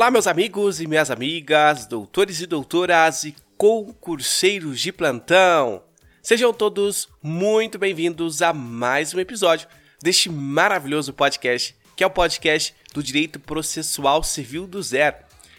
Olá, meus amigos e minhas amigas, doutores e doutoras e concurseiros de plantão. Sejam todos muito bem-vindos a mais um episódio deste maravilhoso podcast, que é o podcast do Direito Processual Civil do Zero.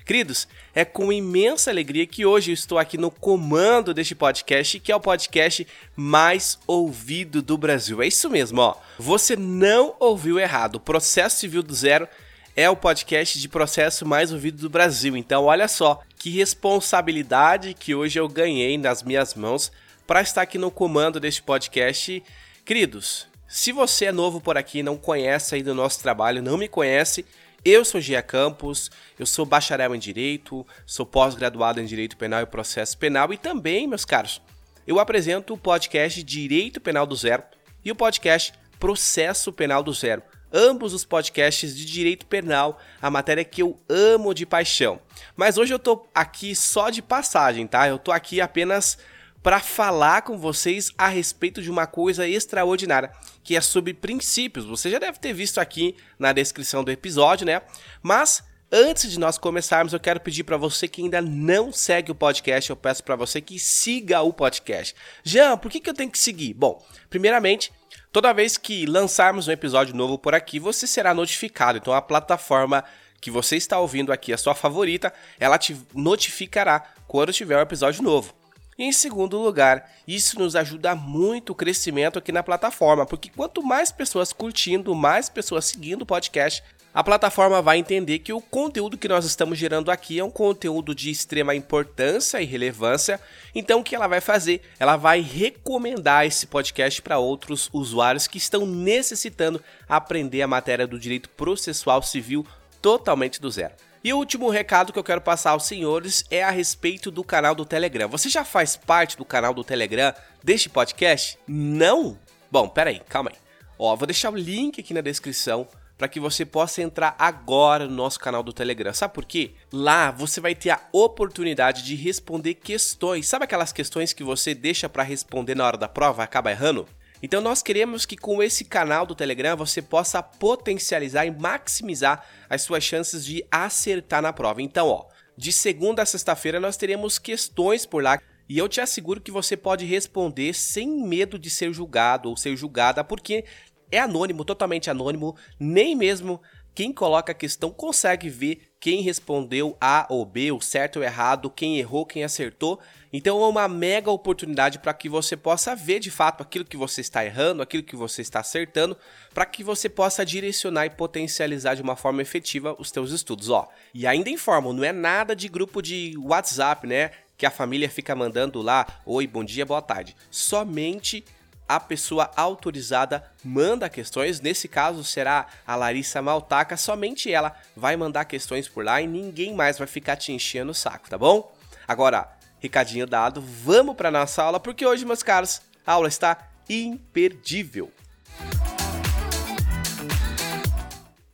Queridos, é com imensa alegria que hoje eu estou aqui no comando deste podcast, que é o podcast mais ouvido do Brasil. É isso mesmo, ó. Você não ouviu errado. O Processo Civil do Zero é o podcast de processo mais ouvido do Brasil. Então, olha só que responsabilidade que hoje eu ganhei nas minhas mãos para estar aqui no comando deste podcast. Queridos, se você é novo por aqui, não conhece ainda o nosso trabalho, não me conhece, eu sou Gia Campos, eu sou bacharel em Direito, sou pós-graduado em Direito Penal e Processo Penal e também, meus caros, eu apresento o podcast Direito Penal do Zero e o podcast Processo Penal do Zero. Ambos os podcasts de direito penal, a matéria que eu amo de paixão. Mas hoje eu tô aqui só de passagem, tá? Eu tô aqui apenas para falar com vocês a respeito de uma coisa extraordinária, que é sobre princípios. Você já deve ter visto aqui na descrição do episódio, né? Mas antes de nós começarmos, eu quero pedir para você que ainda não segue o podcast, eu peço para você que siga o podcast. Jean, por que, que eu tenho que seguir? Bom, primeiramente, toda vez que lançarmos um episódio novo por aqui, você será notificado. Então a plataforma que você está ouvindo aqui, a sua favorita, ela te notificará quando tiver um episódio novo. E em segundo lugar, isso nos ajuda muito o crescimento aqui na plataforma, porque quanto mais pessoas curtindo, mais pessoas seguindo o podcast, a plataforma vai entender que o conteúdo que nós estamos gerando aqui é um conteúdo de extrema importância e relevância. Então, o que ela vai fazer? Ela vai recomendar esse podcast para outros usuários que estão necessitando aprender a matéria do direito processual civil totalmente do zero. E o último recado que eu quero passar aos senhores é a respeito do canal do Telegram. Você já faz parte do canal do Telegram deste podcast? Não? Bom, pera aí, calma aí. Ó, vou deixar o link aqui na descrição para que você possa entrar agora no nosso canal do Telegram. Sabe por quê? Lá você vai ter a oportunidade de responder questões. Sabe aquelas questões que você deixa para responder na hora da prova acaba errando? Então nós queremos que com esse canal do Telegram você possa potencializar e maximizar as suas chances de acertar na prova. Então, ó, de segunda a sexta-feira nós teremos questões por lá e eu te asseguro que você pode responder sem medo de ser julgado ou ser julgada, porque é anônimo, totalmente anônimo, nem mesmo quem coloca a questão consegue ver quem respondeu A ou B, o certo ou errado, quem errou, quem acertou. Então é uma mega oportunidade para que você possa ver de fato aquilo que você está errando, aquilo que você está acertando, para que você possa direcionar e potencializar de uma forma efetiva os teus estudos, ó. E ainda informo, não é nada de grupo de WhatsApp, né? Que a família fica mandando lá, oi, bom dia, boa tarde. Somente a pessoa autorizada manda questões. Nesse caso será a Larissa Maltaca, somente ela vai mandar questões por lá e ninguém mais vai ficar te enchendo o saco, tá bom? Agora, recadinho dado, vamos para nossa aula porque hoje, meus caros, a aula está imperdível.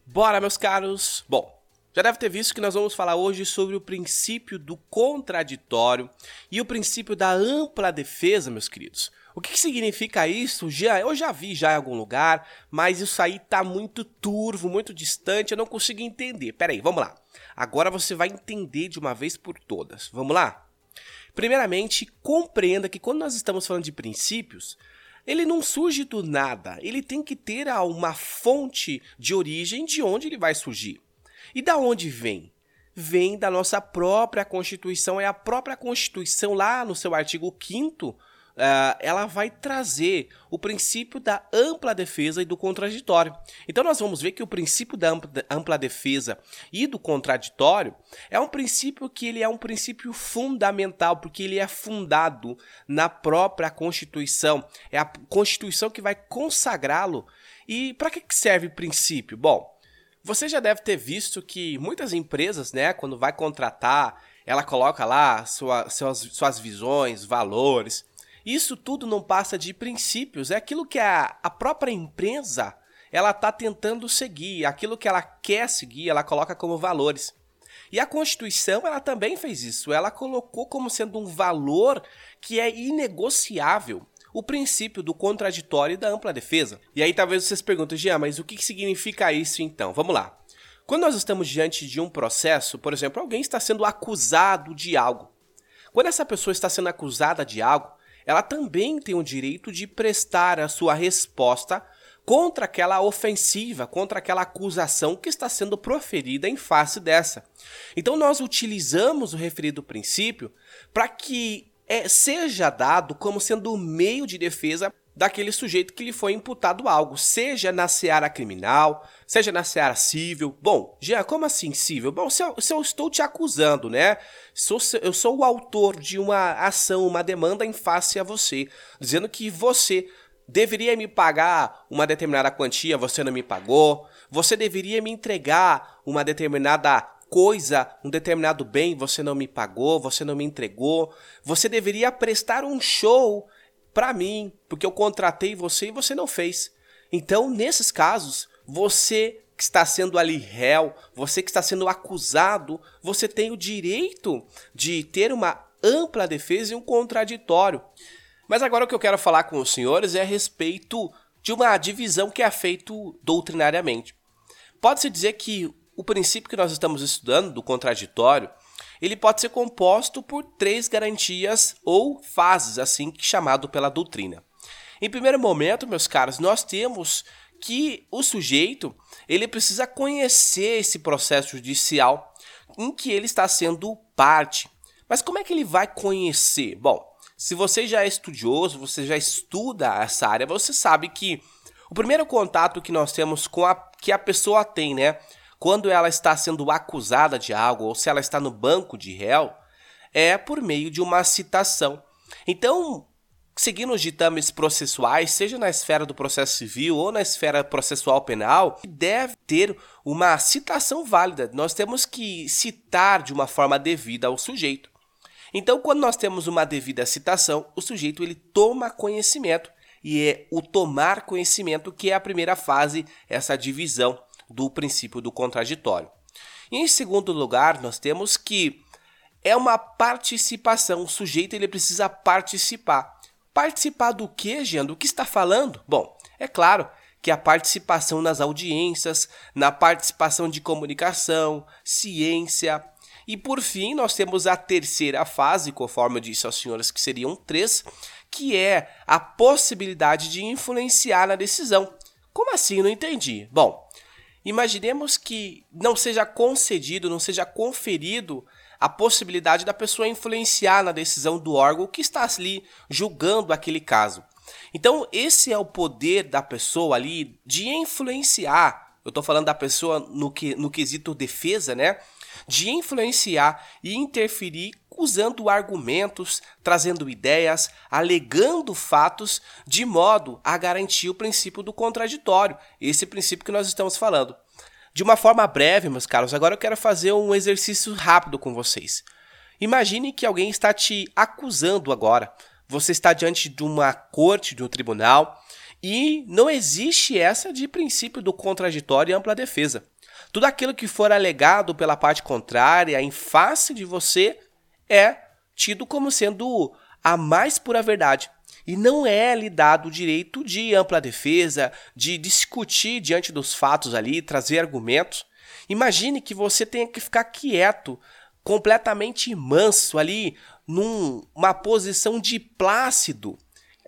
Bora, meus caros. Bom, já deve ter visto que nós vamos falar hoje sobre o princípio do contraditório e o princípio da ampla defesa, meus queridos. O que, que, significa isso? Já, eu já vi já em algum lugar, mas isso aí tá muito turvo, muito distante, eu não consigo entender. Pera aí, vamos lá. Agora você vai entender de uma vez por todas. Vamos lá? Primeiramente, compreenda que quando nós estamos falando de princípios, ele não surge do nada. Ele tem que ter uma fonte de origem de onde ele vai surgir. E da onde vem? Vem da nossa própria Constituição. É a própria Constituição, lá no seu artigo 5 uh, ela vai trazer o princípio da ampla defesa e do contraditório. Então nós vamos ver que o princípio da ampla defesa e do contraditório é um princípio que ele é um princípio fundamental, porque ele é fundado na própria Constituição. É a Constituição que vai consagrá-lo. E para que serve o princípio? Bom, você já deve ter visto que muitas empresas, né, quando vai contratar, ela coloca lá sua, suas, suas visões, valores. Isso tudo não passa de princípios, é aquilo que a, a própria empresa ela está tentando seguir, aquilo que ela quer seguir, ela coloca como valores. E a Constituição ela também fez isso, ela colocou como sendo um valor que é inegociável o princípio do contraditório e da ampla defesa. E aí talvez vocês perguntem, Jean, mas o que significa isso então? Vamos lá. Quando nós estamos diante de um processo, por exemplo, alguém está sendo acusado de algo. Quando essa pessoa está sendo acusada de algo, ela também tem o direito de prestar a sua resposta contra aquela ofensiva, contra aquela acusação que está sendo proferida em face dessa. Então nós utilizamos o referido princípio para que é, seja dado como sendo o meio de defesa daquele sujeito que lhe foi imputado algo, seja na seara criminal, seja na seara civil. Bom, já como assim civil? Bom, se eu, se eu estou te acusando, né? Sou, eu sou o autor de uma ação, uma demanda em face a você, dizendo que você deveria me pagar uma determinada quantia, você não me pagou. Você deveria me entregar uma determinada coisa, um determinado bem, você não me pagou, você não me entregou. Você deveria prestar um show para mim, porque eu contratei você e você não fez. Então, nesses casos, você que está sendo ali réu, você que está sendo acusado, você tem o direito de ter uma ampla defesa e um contraditório. Mas agora o que eu quero falar com os senhores é a respeito de uma divisão que é feito doutrinariamente. Pode-se dizer que o princípio que nós estamos estudando do contraditório ele pode ser composto por três garantias ou fases, assim chamado pela doutrina. Em primeiro momento, meus caros, nós temos que o sujeito ele precisa conhecer esse processo judicial em que ele está sendo parte. Mas como é que ele vai conhecer? Bom, se você já é estudioso, você já estuda essa área, você sabe que o primeiro contato que nós temos com a que a pessoa tem, né, quando ela está sendo acusada de algo ou se ela está no banco de réu, é por meio de uma citação. Então, seguindo os ditames processuais, seja na esfera do processo civil ou na esfera processual penal, deve ter uma citação válida. Nós temos que citar de uma forma devida ao sujeito. Então, quando nós temos uma devida citação, o sujeito ele toma conhecimento e é o tomar conhecimento que é a primeira fase, essa divisão do princípio do contraditório. E em segundo lugar, nós temos que é uma participação, o sujeito ele precisa participar. Participar do que, Jean? Do que está falando? Bom, é claro que a participação nas audiências, na participação de comunicação, ciência. E por fim, nós temos a terceira fase, conforme eu disse aos senhores que seriam três, que é a possibilidade de influenciar na decisão. Como assim? Não entendi. Bom, Imaginemos que não seja concedido, não seja conferido a possibilidade da pessoa influenciar na decisão do órgão que está ali julgando aquele caso. Então, esse é o poder da pessoa ali de influenciar. Eu estou falando da pessoa no, que, no quesito defesa, né? De influenciar e interferir usando argumentos, trazendo ideias, alegando fatos, de modo a garantir o princípio do contraditório, esse princípio que nós estamos falando. De uma forma breve, meus caros, agora eu quero fazer um exercício rápido com vocês. Imagine que alguém está te acusando agora. Você está diante de uma corte, de um tribunal, e não existe essa de princípio do contraditório e ampla defesa. Tudo aquilo que for alegado pela parte contrária em face de você é tido como sendo a mais pura verdade. E não é lhe dado o direito de ampla defesa, de discutir diante dos fatos ali, trazer argumentos. Imagine que você tenha que ficar quieto, completamente manso ali, numa posição de plácido.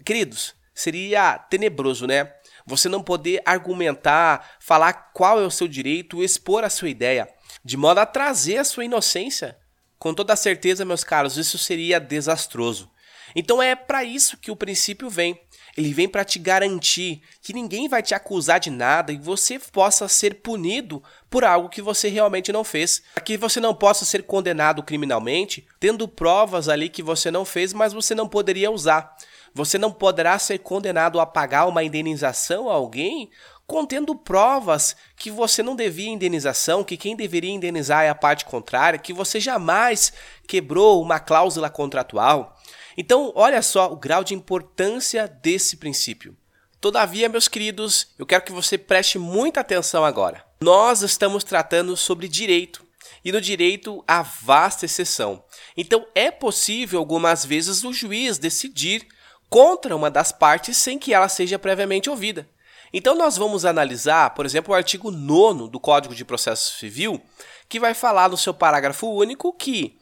Queridos, seria tenebroso, né? Você não poder argumentar, falar qual é o seu direito, expor a sua ideia, de modo a trazer a sua inocência com toda certeza, meus caros, isso seria desastroso. Então é para isso que o princípio vem. Ele vem para te garantir que ninguém vai te acusar de nada e você possa ser punido por algo que você realmente não fez. Para que você não possa ser condenado criminalmente, tendo provas ali que você não fez, mas você não poderia usar. Você não poderá ser condenado a pagar uma indenização a alguém contendo provas que você não devia indenização, que quem deveria indenizar é a parte contrária, que você jamais quebrou uma cláusula contratual. Então, olha só o grau de importância desse princípio. Todavia, meus queridos, eu quero que você preste muita atenção agora. Nós estamos tratando sobre direito. E no direito há vasta exceção. Então é possível algumas vezes o juiz decidir contra uma das partes sem que ela seja previamente ouvida. Então nós vamos analisar, por exemplo, o artigo 9 do Código de Processo Civil, que vai falar no seu parágrafo único que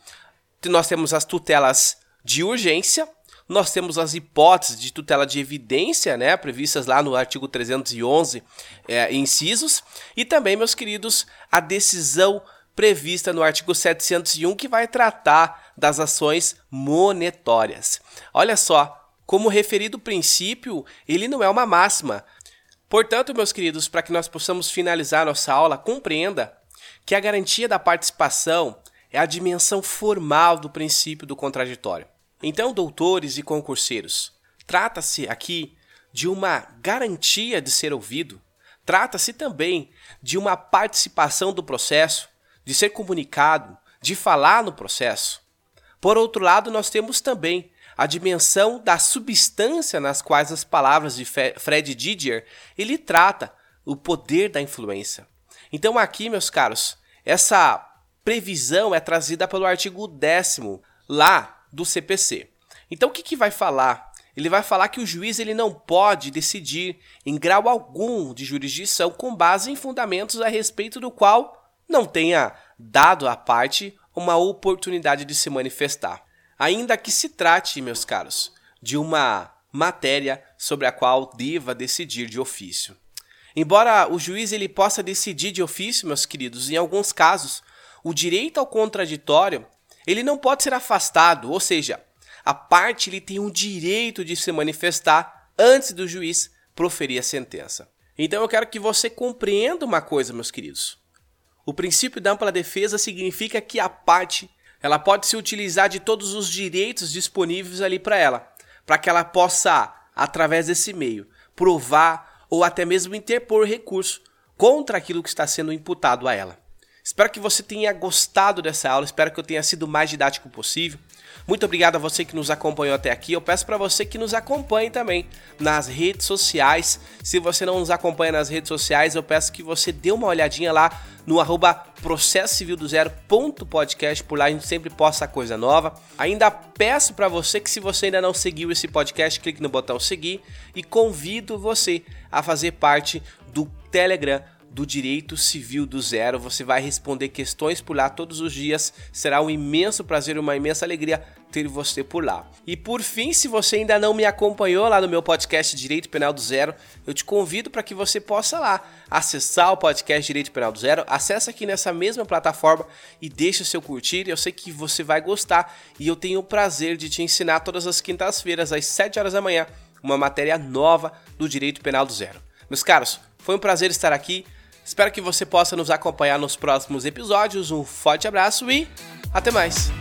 nós temos as tutelas de urgência, nós temos as hipóteses de tutela de evidência, né, previstas lá no artigo 311, é, incisos, e também, meus queridos, a decisão prevista no artigo 701, que vai tratar das ações monetórias. Olha só, como referido princípio, ele não é uma máxima. Portanto, meus queridos, para que nós possamos finalizar nossa aula, compreenda que a garantia da participação é a dimensão formal do princípio do contraditório. Então, doutores e concurseiros, trata-se aqui de uma garantia de ser ouvido, trata-se também de uma participação do processo, de ser comunicado, de falar no processo. Por outro lado, nós temos também a dimensão da substância nas quais as palavras de Fred Didier ele trata o poder da influência. Então aqui, meus caros, essa previsão é trazida pelo artigo 10 lá do CPC. Então o que, que vai falar? Ele vai falar que o juiz ele não pode decidir em grau algum de jurisdição com base em fundamentos a respeito do qual não tenha dado à parte uma oportunidade de se manifestar. Ainda que se trate, meus caros, de uma matéria sobre a qual deva decidir de ofício. Embora o juiz ele possa decidir de ofício, meus queridos, em alguns casos, o direito ao contraditório ele não pode ser afastado, ou seja, a parte ele tem o direito de se manifestar antes do juiz proferir a sentença. Então eu quero que você compreenda uma coisa, meus queridos. O princípio da ampla defesa significa que a parte ela pode se utilizar de todos os direitos disponíveis ali para ela, para que ela possa, através desse meio, provar ou até mesmo interpor recurso contra aquilo que está sendo imputado a ela. Espero que você tenha gostado dessa aula, espero que eu tenha sido o mais didático possível. Muito obrigado a você que nos acompanhou até aqui. Eu peço para você que nos acompanhe também nas redes sociais. Se você não nos acompanha nas redes sociais, eu peço que você dê uma olhadinha lá no arroba processo civil do zero ponto podcast, por lá a gente sempre posta coisa nova. Ainda peço para você que se você ainda não seguiu esse podcast, clique no botão seguir e convido você a fazer parte do Telegram do Direito Civil do Zero. Você vai responder questões por lá todos os dias. Será um imenso prazer, uma imensa alegria ter você por lá. E por fim, se você ainda não me acompanhou lá no meu podcast Direito Penal do Zero, eu te convido para que você possa lá acessar o podcast Direito Penal do Zero. Acesse aqui nessa mesma plataforma e deixe o seu curtir. Eu sei que você vai gostar e eu tenho o prazer de te ensinar todas as quintas-feiras às 7 horas da manhã uma matéria nova do Direito Penal do Zero. Meus caros, foi um prazer estar aqui. Espero que você possa nos acompanhar nos próximos episódios. Um forte abraço e até mais!